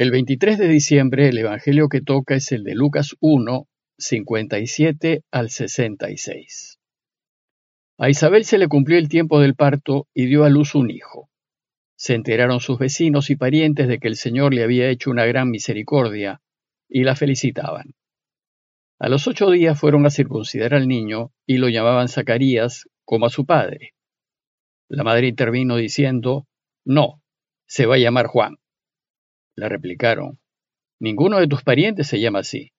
El 23 de diciembre el Evangelio que toca es el de Lucas 1, 57 al 66. A Isabel se le cumplió el tiempo del parto y dio a luz un hijo. Se enteraron sus vecinos y parientes de que el Señor le había hecho una gran misericordia y la felicitaban. A los ocho días fueron a circuncidar al niño y lo llamaban Zacarías como a su padre. La madre intervino diciendo, No, se va a llamar Juan. Le replicaron, Ninguno de tus parientes se llama así.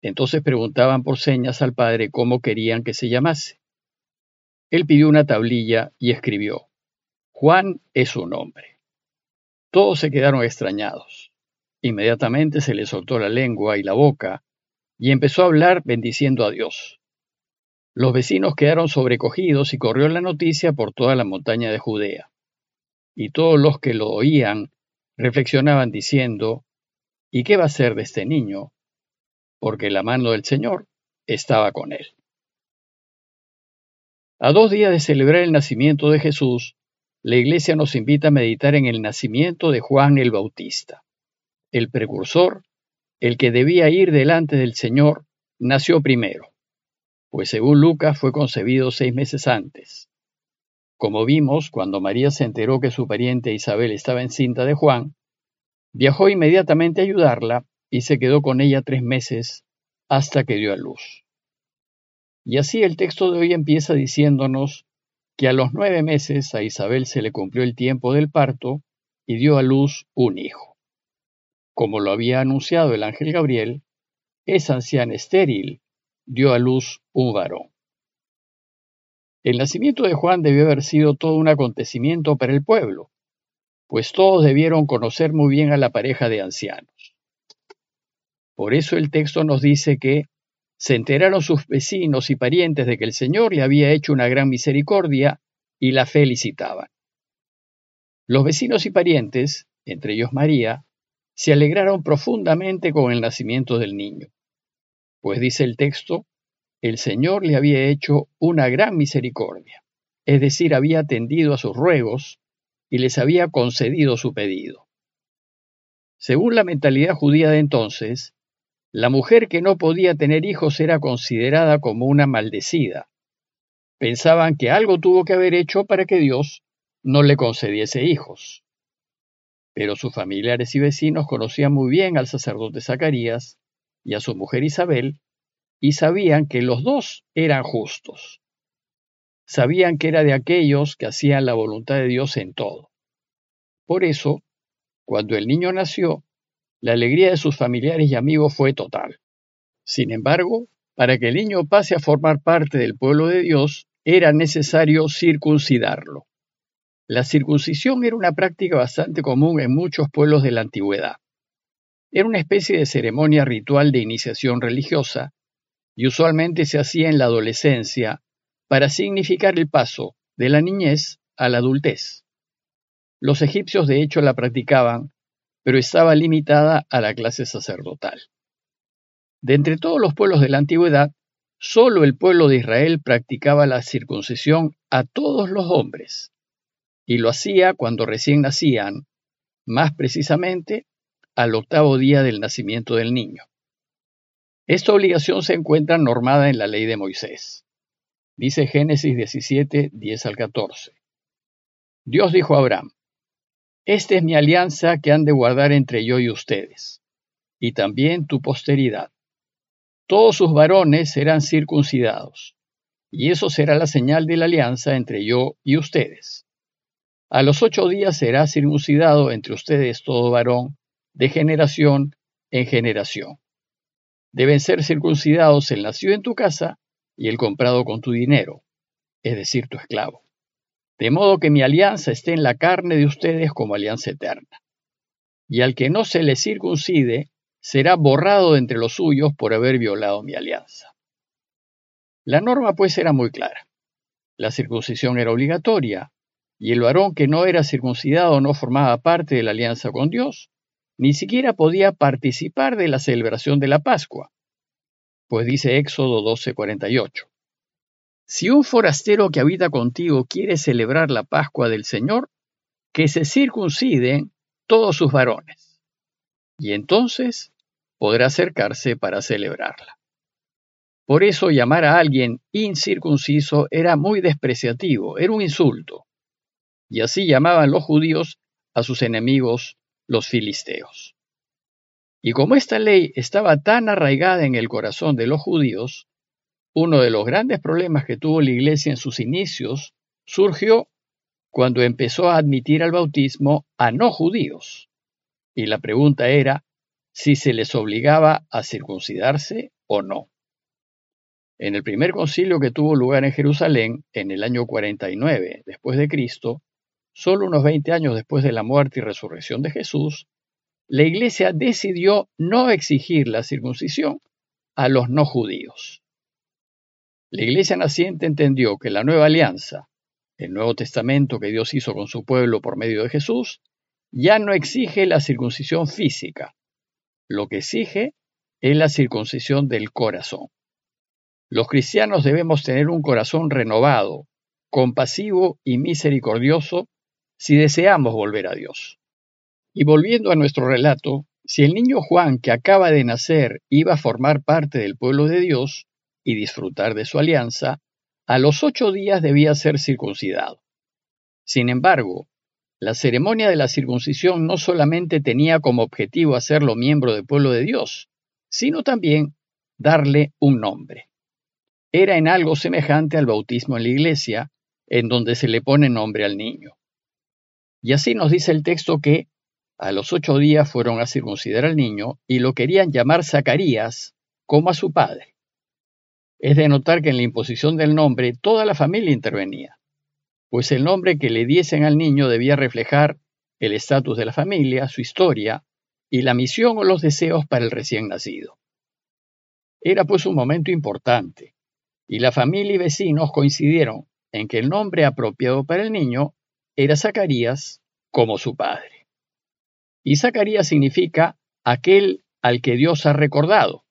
Entonces preguntaban por señas al padre cómo querían que se llamase. Él pidió una tablilla y escribió, Juan es su nombre. Todos se quedaron extrañados. Inmediatamente se le soltó la lengua y la boca y empezó a hablar bendiciendo a Dios. Los vecinos quedaron sobrecogidos y corrió la noticia por toda la montaña de Judea. Y todos los que lo oían reflexionaban diciendo, ¿y qué va a ser de este niño? Porque la mano del Señor estaba con él. A dos días de celebrar el nacimiento de Jesús, la Iglesia nos invita a meditar en el nacimiento de Juan el Bautista. El precursor, el que debía ir delante del Señor, nació primero, pues según Lucas fue concebido seis meses antes. Como vimos, cuando María se enteró que su pariente Isabel estaba encinta de Juan, viajó inmediatamente a ayudarla y se quedó con ella tres meses hasta que dio a luz. Y así el texto de hoy empieza diciéndonos que a los nueve meses a Isabel se le cumplió el tiempo del parto y dio a luz un hijo. Como lo había anunciado el ángel Gabriel, esa anciana estéril dio a luz un varón. El nacimiento de Juan debió haber sido todo un acontecimiento para el pueblo, pues todos debieron conocer muy bien a la pareja de ancianos. Por eso el texto nos dice que se enteraron sus vecinos y parientes de que el Señor le había hecho una gran misericordia y la felicitaban. Los vecinos y parientes, entre ellos María, se alegraron profundamente con el nacimiento del niño, pues dice el texto el Señor le había hecho una gran misericordia, es decir, había atendido a sus ruegos y les había concedido su pedido. Según la mentalidad judía de entonces, la mujer que no podía tener hijos era considerada como una maldecida. Pensaban que algo tuvo que haber hecho para que Dios no le concediese hijos. Pero sus familiares y vecinos conocían muy bien al sacerdote Zacarías y a su mujer Isabel, y sabían que los dos eran justos. Sabían que era de aquellos que hacían la voluntad de Dios en todo. Por eso, cuando el niño nació, la alegría de sus familiares y amigos fue total. Sin embargo, para que el niño pase a formar parte del pueblo de Dios, era necesario circuncidarlo. La circuncisión era una práctica bastante común en muchos pueblos de la antigüedad. Era una especie de ceremonia ritual de iniciación religiosa y usualmente se hacía en la adolescencia para significar el paso de la niñez a la adultez. Los egipcios de hecho la practicaban, pero estaba limitada a la clase sacerdotal. De entre todos los pueblos de la antigüedad, solo el pueblo de Israel practicaba la circuncisión a todos los hombres, y lo hacía cuando recién nacían, más precisamente al octavo día del nacimiento del niño. Esta obligación se encuentra normada en la ley de Moisés. Dice Génesis 17, 10 al 14. Dios dijo a Abraham, Esta es mi alianza que han de guardar entre yo y ustedes, y también tu posteridad. Todos sus varones serán circuncidados, y eso será la señal de la alianza entre yo y ustedes. A los ocho días será circuncidado entre ustedes todo varón, de generación en generación deben ser circuncidados el nacido en tu casa y el comprado con tu dinero, es decir, tu esclavo. De modo que mi alianza esté en la carne de ustedes como alianza eterna. Y al que no se le circuncide, será borrado entre los suyos por haber violado mi alianza. La norma pues era muy clara. La circuncisión era obligatoria, y el varón que no era circuncidado no formaba parte de la alianza con Dios, ni siquiera podía participar de la celebración de la Pascua, pues dice Éxodo 12:48. Si un forastero que habita contigo quiere celebrar la Pascua del Señor, que se circunciden todos sus varones. y entonces podrá acercarse para celebrarla. Por eso llamar a alguien incircunciso era muy despreciativo, era un insulto. Y así llamaban los judíos a sus enemigos, los filisteos. Y como esta ley estaba tan arraigada en el corazón de los judíos, uno de los grandes problemas que tuvo la iglesia en sus inicios surgió cuando empezó a admitir al bautismo a no judíos. Y la pregunta era si se les obligaba a circuncidarse o no. En el primer concilio que tuvo lugar en Jerusalén, en el año 49 después de Cristo, solo unos 20 años después de la muerte y resurrección de Jesús, la Iglesia decidió no exigir la circuncisión a los no judíos. La Iglesia naciente entendió que la nueva alianza, el Nuevo Testamento que Dios hizo con su pueblo por medio de Jesús, ya no exige la circuncisión física. Lo que exige es la circuncisión del corazón. Los cristianos debemos tener un corazón renovado, compasivo y misericordioso si deseamos volver a Dios. Y volviendo a nuestro relato, si el niño Juan que acaba de nacer iba a formar parte del pueblo de Dios y disfrutar de su alianza, a los ocho días debía ser circuncidado. Sin embargo, la ceremonia de la circuncisión no solamente tenía como objetivo hacerlo miembro del pueblo de Dios, sino también darle un nombre era en algo semejante al bautismo en la iglesia, en donde se le pone nombre al niño. Y así nos dice el texto que a los ocho días fueron a circuncidar al niño y lo querían llamar Zacarías como a su padre. Es de notar que en la imposición del nombre toda la familia intervenía, pues el nombre que le diesen al niño debía reflejar el estatus de la familia, su historia y la misión o los deseos para el recién nacido. Era pues un momento importante, y la familia y vecinos coincidieron en que el nombre apropiado para el niño era Zacarías como su padre. Y Zacarías significa aquel al que Dios ha recordado.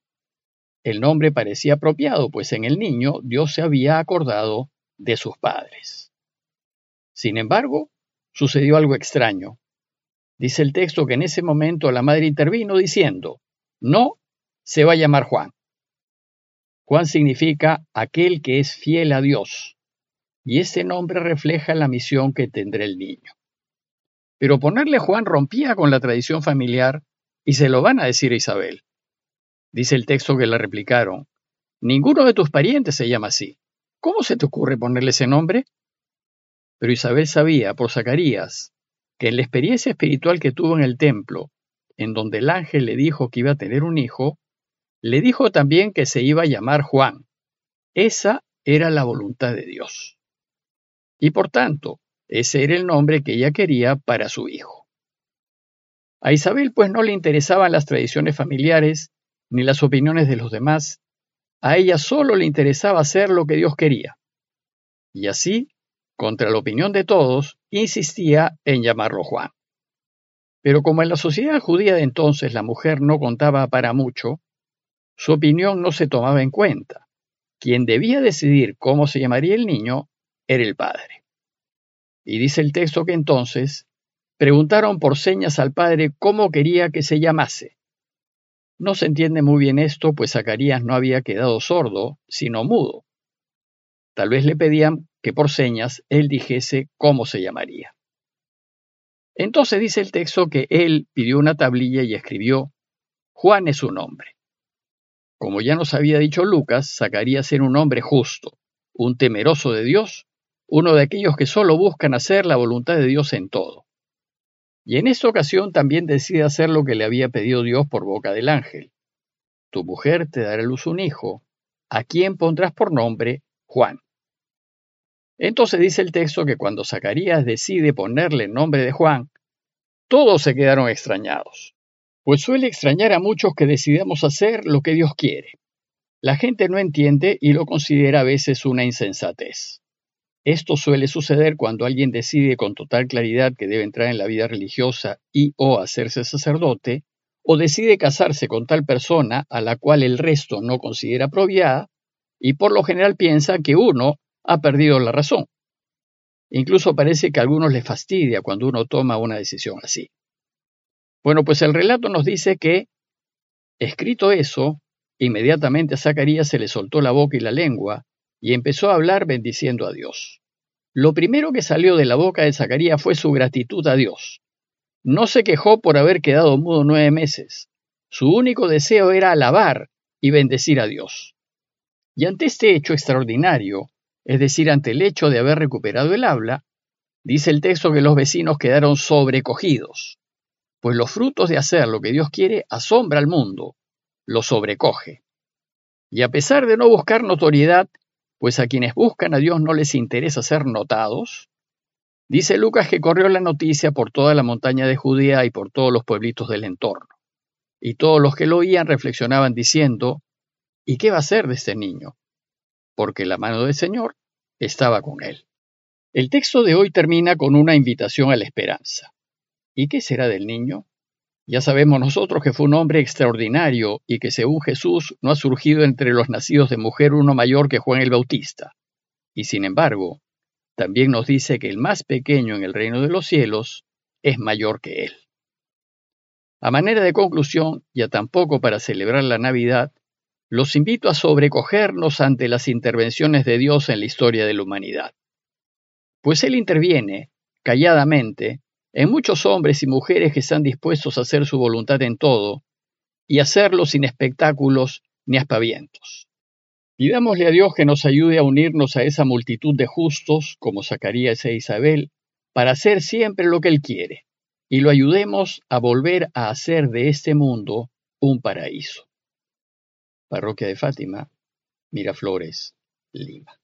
El nombre parecía apropiado, pues en el niño Dios se había acordado de sus padres. Sin embargo, sucedió algo extraño. Dice el texto que en ese momento la madre intervino diciendo, no, se va a llamar Juan. Juan significa aquel que es fiel a Dios, y ese nombre refleja la misión que tendrá el niño. Pero ponerle Juan rompía con la tradición familiar y se lo van a decir a Isabel. Dice el texto que le replicaron, ninguno de tus parientes se llama así. ¿Cómo se te ocurre ponerle ese nombre? Pero Isabel sabía por Zacarías que en la experiencia espiritual que tuvo en el templo, en donde el ángel le dijo que iba a tener un hijo, le dijo también que se iba a llamar Juan. Esa era la voluntad de Dios. Y por tanto, ese era el nombre que ella quería para su hijo. A Isabel pues no le interesaban las tradiciones familiares ni las opiniones de los demás, a ella solo le interesaba hacer lo que Dios quería. Y así, contra la opinión de todos, insistía en llamarlo Juan. Pero como en la sociedad judía de entonces la mujer no contaba para mucho, su opinión no se tomaba en cuenta. Quien debía decidir cómo se llamaría el niño era el padre. Y dice el texto que entonces preguntaron por señas al padre cómo quería que se llamase. No se entiende muy bien esto, pues Zacarías no había quedado sordo, sino mudo. Tal vez le pedían que por señas él dijese cómo se llamaría. Entonces dice el texto que él pidió una tablilla y escribió, Juan es su nombre. Como ya nos había dicho Lucas, Zacarías ser un hombre justo, un temeroso de Dios, uno de aquellos que solo buscan hacer la voluntad de Dios en todo. Y en esta ocasión también decide hacer lo que le había pedido Dios por boca del ángel. Tu mujer te dará a luz un hijo, a quien pondrás por nombre Juan. Entonces dice el texto que cuando Zacarías decide ponerle el nombre de Juan, todos se quedaron extrañados pues suele extrañar a muchos que decidamos hacer lo que Dios quiere. La gente no entiende y lo considera a veces una insensatez. Esto suele suceder cuando alguien decide con total claridad que debe entrar en la vida religiosa y o hacerse sacerdote, o decide casarse con tal persona a la cual el resto no considera apropiada, y por lo general piensa que uno ha perdido la razón. Incluso parece que a algunos les fastidia cuando uno toma una decisión así. Bueno, pues el relato nos dice que, escrito eso, inmediatamente a Zacarías se le soltó la boca y la lengua, y empezó a hablar bendiciendo a Dios. Lo primero que salió de la boca de Zacarías fue su gratitud a Dios. No se quejó por haber quedado mudo nueve meses. Su único deseo era alabar y bendecir a Dios. Y ante este hecho extraordinario, es decir, ante el hecho de haber recuperado el habla, dice el texto que los vecinos quedaron sobrecogidos, pues los frutos de hacer lo que Dios quiere asombra al mundo, lo sobrecoge. Y a pesar de no buscar notoriedad, pues a quienes buscan a Dios no les interesa ser notados, dice Lucas que corrió la noticia por toda la montaña de Judea y por todos los pueblitos del entorno. Y todos los que lo oían reflexionaban diciendo, ¿y qué va a ser de este niño? Porque la mano del Señor estaba con él. El texto de hoy termina con una invitación a la esperanza. ¿Y qué será del niño? Ya sabemos nosotros que fue un hombre extraordinario y que según Jesús no ha surgido entre los nacidos de mujer uno mayor que Juan el Bautista. Y sin embargo, también nos dice que el más pequeño en el reino de los cielos es mayor que él. A manera de conclusión, ya tampoco para celebrar la Navidad, los invito a sobrecogernos ante las intervenciones de Dios en la historia de la humanidad. Pues Él interviene, calladamente, en muchos hombres y mujeres que están dispuestos a hacer su voluntad en todo y hacerlo sin espectáculos ni aspavientos. Pidámosle a Dios que nos ayude a unirnos a esa multitud de justos, como Zacarías e Isabel, para hacer siempre lo que Él quiere, y lo ayudemos a volver a hacer de este mundo un paraíso. Parroquia de Fátima, Miraflores, Lima.